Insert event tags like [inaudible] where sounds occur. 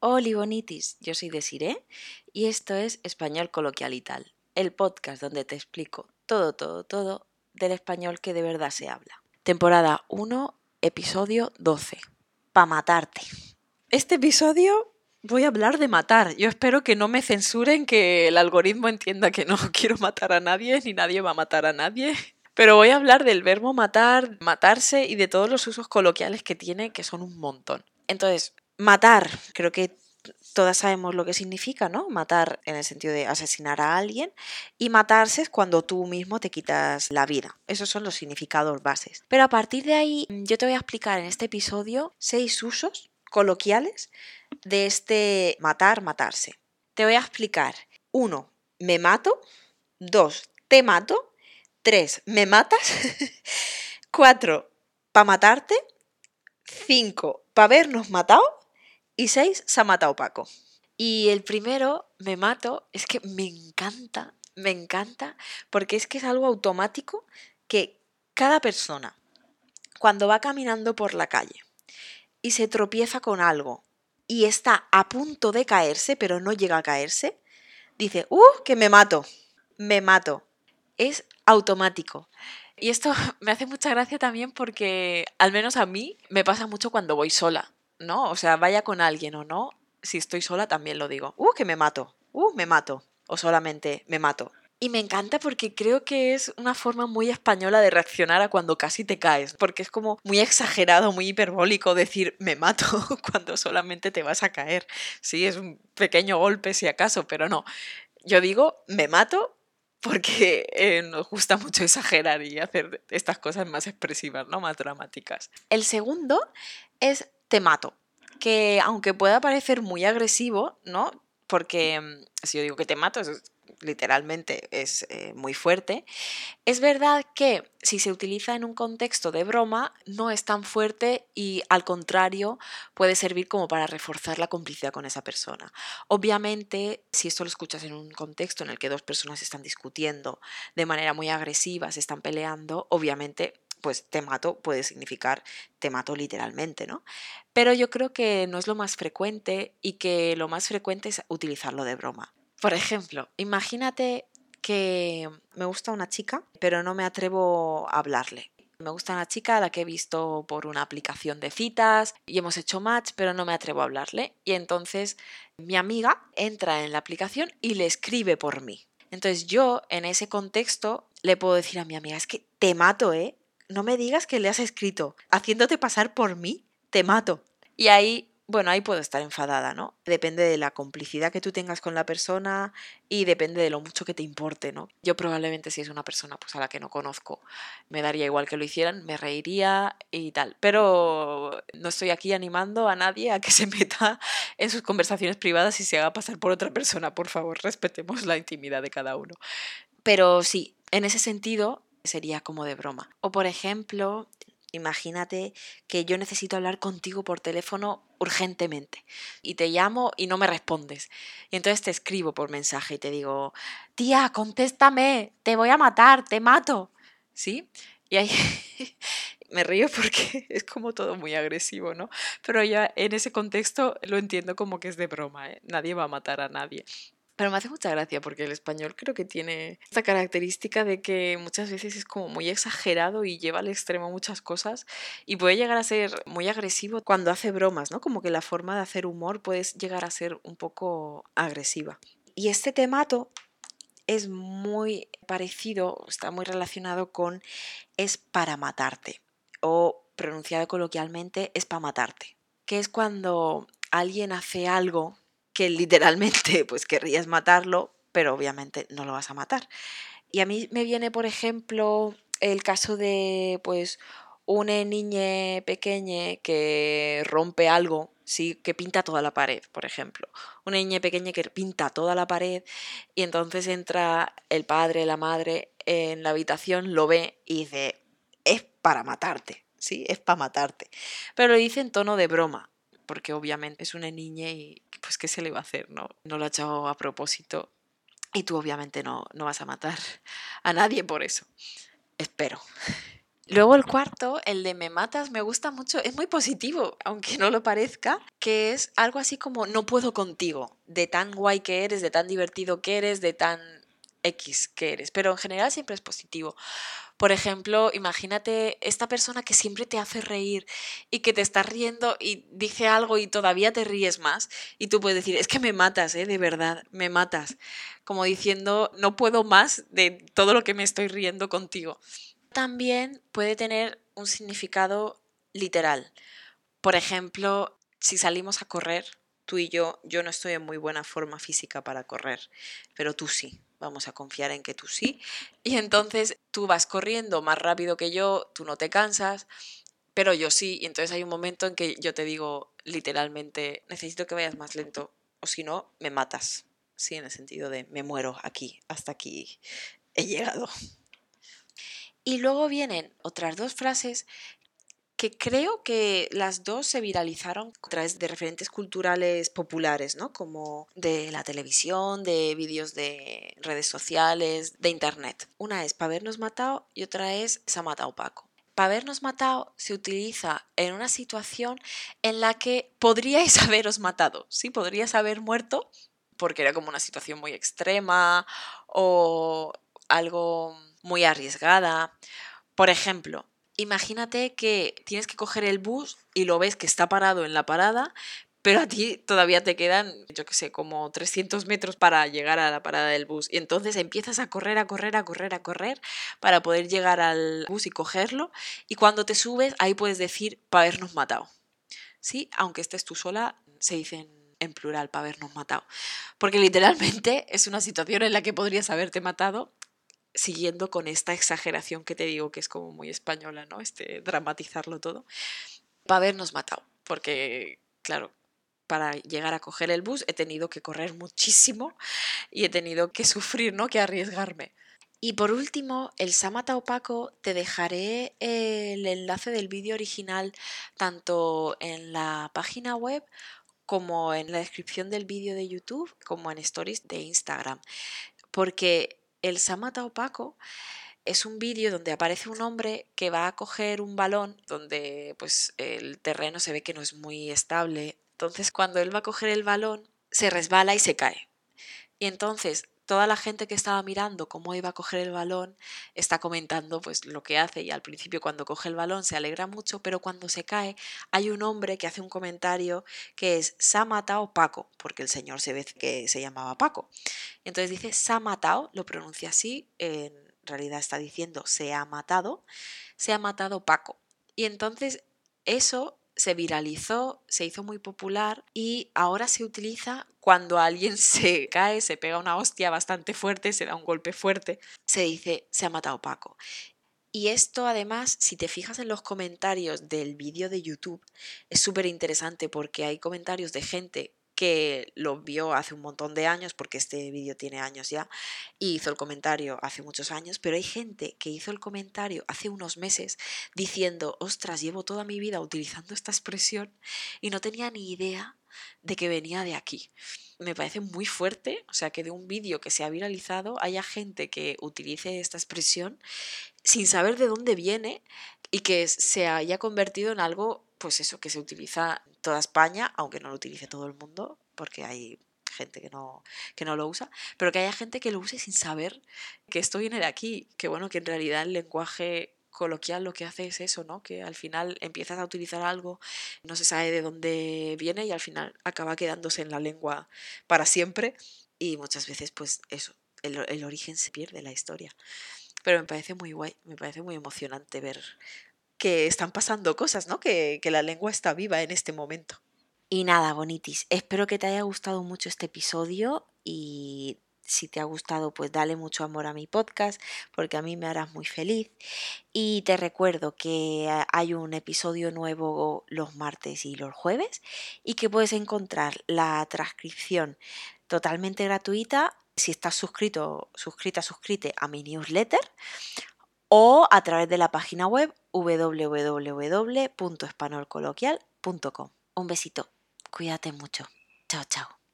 Hola bonitis, yo soy Desiree y esto es Español Coloquial y tal, el podcast donde te explico todo, todo, todo del español que de verdad se habla. Temporada 1, episodio 12. Pa' matarte. Este episodio voy a hablar de matar. Yo espero que no me censuren, que el algoritmo entienda que no [laughs] quiero matar a nadie, ni nadie va a matar a nadie. Pero voy a hablar del verbo matar, matarse y de todos los usos coloquiales que tiene, que son un montón. Entonces, matar, creo que todas sabemos lo que significa, ¿no? Matar en el sentido de asesinar a alguien y matarse es cuando tú mismo te quitas la vida. Esos son los significados bases. Pero a partir de ahí yo te voy a explicar en este episodio seis usos coloquiales de este matar, matarse. Te voy a explicar. Uno, me mato. Dos, te mato. Tres, me matas. [laughs] Cuatro, pa' matarte. Cinco, pa' habernos matado. Y seis, se ha matado Paco. Y el primero, me mato, es que me encanta, me encanta, porque es que es algo automático que cada persona, cuando va caminando por la calle y se tropieza con algo y está a punto de caerse, pero no llega a caerse, dice, ¡uh, que me mato! Me mato. Es automático. Y esto [laughs] me hace mucha gracia también porque, al menos a mí, me pasa mucho cuando voy sola, ¿no? O sea, vaya con alguien o no, si estoy sola también lo digo. ¡Uh, que me mato! ¡Uh, me mato! O solamente me mato. Y me encanta porque creo que es una forma muy española de reaccionar a cuando casi te caes, porque es como muy exagerado, muy hiperbólico decir me mato [laughs] cuando solamente te vas a caer. Sí, es un pequeño golpe si acaso, pero no. Yo digo me mato porque eh, nos gusta mucho exagerar y hacer estas cosas más expresivas, ¿no? Más dramáticas. El segundo es te mato, que aunque pueda parecer muy agresivo, ¿no? Porque mm, si yo digo que te mato, literalmente es eh, muy fuerte, es verdad que si se utiliza en un contexto de broma no es tan fuerte y al contrario puede servir como para reforzar la complicidad con esa persona. Obviamente, si esto lo escuchas en un contexto en el que dos personas están discutiendo de manera muy agresiva, se están peleando, obviamente pues te mato puede significar te mato literalmente, ¿no? Pero yo creo que no es lo más frecuente y que lo más frecuente es utilizarlo de broma. Por ejemplo, imagínate que me gusta una chica, pero no me atrevo a hablarle. Me gusta una chica a la que he visto por una aplicación de citas y hemos hecho match, pero no me atrevo a hablarle. Y entonces mi amiga entra en la aplicación y le escribe por mí. Entonces yo en ese contexto le puedo decir a mi amiga, es que te mato, ¿eh? No me digas que le has escrito haciéndote pasar por mí, te mato. Y ahí bueno, ahí puedo estar enfadada, ¿no? Depende de la complicidad que tú tengas con la persona y depende de lo mucho que te importe, ¿no? Yo probablemente si es una persona pues a la que no conozco, me daría igual que lo hicieran, me reiría y tal, pero no estoy aquí animando a nadie a que [laughs] se meta en sus conversaciones privadas y se haga pasar por otra persona, por favor, respetemos la intimidad de cada uno. Pero sí, en ese sentido sería como de broma. O por ejemplo, Imagínate que yo necesito hablar contigo por teléfono urgentemente y te llamo y no me respondes. Y entonces te escribo por mensaje y te digo, tía, contéstame, te voy a matar, te mato. ¿Sí? Y ahí [laughs] me río porque [laughs] es como todo muy agresivo, ¿no? Pero ya en ese contexto lo entiendo como que es de broma, ¿eh? Nadie va a matar a nadie. Pero me hace mucha gracia porque el español creo que tiene esta característica de que muchas veces es como muy exagerado y lleva al extremo muchas cosas y puede llegar a ser muy agresivo cuando hace bromas, ¿no? Como que la forma de hacer humor puede llegar a ser un poco agresiva. Y este temato es muy parecido, está muy relacionado con es para matarte o pronunciado coloquialmente es para matarte, que es cuando alguien hace algo que literalmente pues querrías matarlo, pero obviamente no lo vas a matar. Y a mí me viene, por ejemplo, el caso de pues una niña pequeña que rompe algo, ¿sí? que pinta toda la pared, por ejemplo. Una niña pequeña que pinta toda la pared y entonces entra el padre, la madre en la habitación, lo ve y dice, es para matarte, ¿sí? Es para matarte. Pero lo dice en tono de broma, porque obviamente es una niña y pues qué se le va a hacer, ¿no? No lo ha hecho a propósito y tú obviamente no, no vas a matar [laughs] a nadie por eso. Espero. Luego el cuarto, el de me matas, me gusta mucho, es muy positivo, aunque no lo parezca, que es algo así como no puedo contigo, de tan guay que eres, de tan divertido que eres, de tan X que eres, pero en general siempre es positivo. Por ejemplo, imagínate esta persona que siempre te hace reír y que te está riendo y dice algo y todavía te ríes más y tú puedes decir, es que me matas, ¿eh? de verdad, me matas, como diciendo, no puedo más de todo lo que me estoy riendo contigo también puede tener un significado literal. Por ejemplo, si salimos a correr, tú y yo, yo no estoy en muy buena forma física para correr, pero tú sí. Vamos a confiar en que tú sí. Y entonces tú vas corriendo más rápido que yo, tú no te cansas, pero yo sí. Y entonces hay un momento en que yo te digo literalmente, necesito que vayas más lento, o si no, me matas. Sí, en el sentido de me muero aquí, hasta aquí he llegado. Y luego vienen otras dos frases que creo que las dos se viralizaron a través de referentes culturales populares, ¿no? Como de la televisión, de vídeos de redes sociales, de internet. Una es para habernos matado y otra es se ha matado Paco. Para habernos matado se utiliza en una situación en la que podríais [laughs] haberos matado, ¿sí? Podrías haber muerto porque era como una situación muy extrema o algo muy arriesgada. Por ejemplo, imagínate que tienes que coger el bus y lo ves que está parado en la parada, pero a ti todavía te quedan, yo qué sé, como 300 metros para llegar a la parada del bus. Y entonces empiezas a correr, a correr, a correr, a correr para poder llegar al bus y cogerlo. Y cuando te subes, ahí puedes decir, para habernos matado. ¿Sí? Aunque estés tú sola, se dicen en plural, para habernos matado. Porque literalmente es una situación en la que podrías haberte matado siguiendo con esta exageración que te digo que es como muy española, ¿no? Este dramatizarlo todo, para habernos matado, porque claro, para llegar a coger el bus he tenido que correr muchísimo y he tenido que sufrir, ¿no? Que arriesgarme. Y por último, el Samata Opaco, te dejaré el enlace del vídeo original tanto en la página web como en la descripción del vídeo de YouTube, como en stories de Instagram. Porque el Samata opaco es un vídeo donde aparece un hombre que va a coger un balón donde pues el terreno se ve que no es muy estable. Entonces cuando él va a coger el balón se resbala y se cae. Y entonces toda la gente que estaba mirando cómo iba a coger el balón está comentando pues lo que hace y al principio cuando coge el balón se alegra mucho, pero cuando se cae hay un hombre que hace un comentario que es se ha matado Paco, porque el señor se ve que se llamaba Paco. Entonces dice se ha matado, lo pronuncia así, en realidad está diciendo se ha matado, se ha matado Paco. Y entonces eso se viralizó, se hizo muy popular y ahora se utiliza cuando alguien [laughs] se cae, se pega una hostia bastante fuerte, se da un golpe fuerte, se dice se ha matado Paco. Y esto además, si te fijas en los comentarios del vídeo de YouTube, es súper interesante porque hay comentarios de gente que lo vio hace un montón de años, porque este vídeo tiene años ya, y hizo el comentario hace muchos años, pero hay gente que hizo el comentario hace unos meses diciendo, ostras, llevo toda mi vida utilizando esta expresión y no tenía ni idea de que venía de aquí. Me parece muy fuerte, o sea, que de un vídeo que se ha viralizado haya gente que utilice esta expresión sin saber de dónde viene y que se haya convertido en algo pues eso, que se utiliza en toda España, aunque no lo utilice todo el mundo, porque hay gente que no, que no lo usa, pero que haya gente que lo use sin saber que esto viene de aquí, que bueno, que en realidad el lenguaje coloquial lo que hace es eso, ¿no? Que al final empiezas a utilizar algo, no se sabe de dónde viene y al final acaba quedándose en la lengua para siempre y muchas veces pues eso, el, el origen se pierde, la historia. Pero me parece muy guay, me parece muy emocionante ver que están pasando cosas, ¿no? Que, que la lengua está viva en este momento. Y nada, bonitis, espero que te haya gustado mucho este episodio y si te ha gustado, pues dale mucho amor a mi podcast, porque a mí me harás muy feliz. Y te recuerdo que hay un episodio nuevo los martes y los jueves y que puedes encontrar la transcripción totalmente gratuita si estás suscrito, suscrita, suscrite a mi newsletter o a través de la página web www.espanolcoloquial.com. Un besito, cuídate mucho. Chao, chao.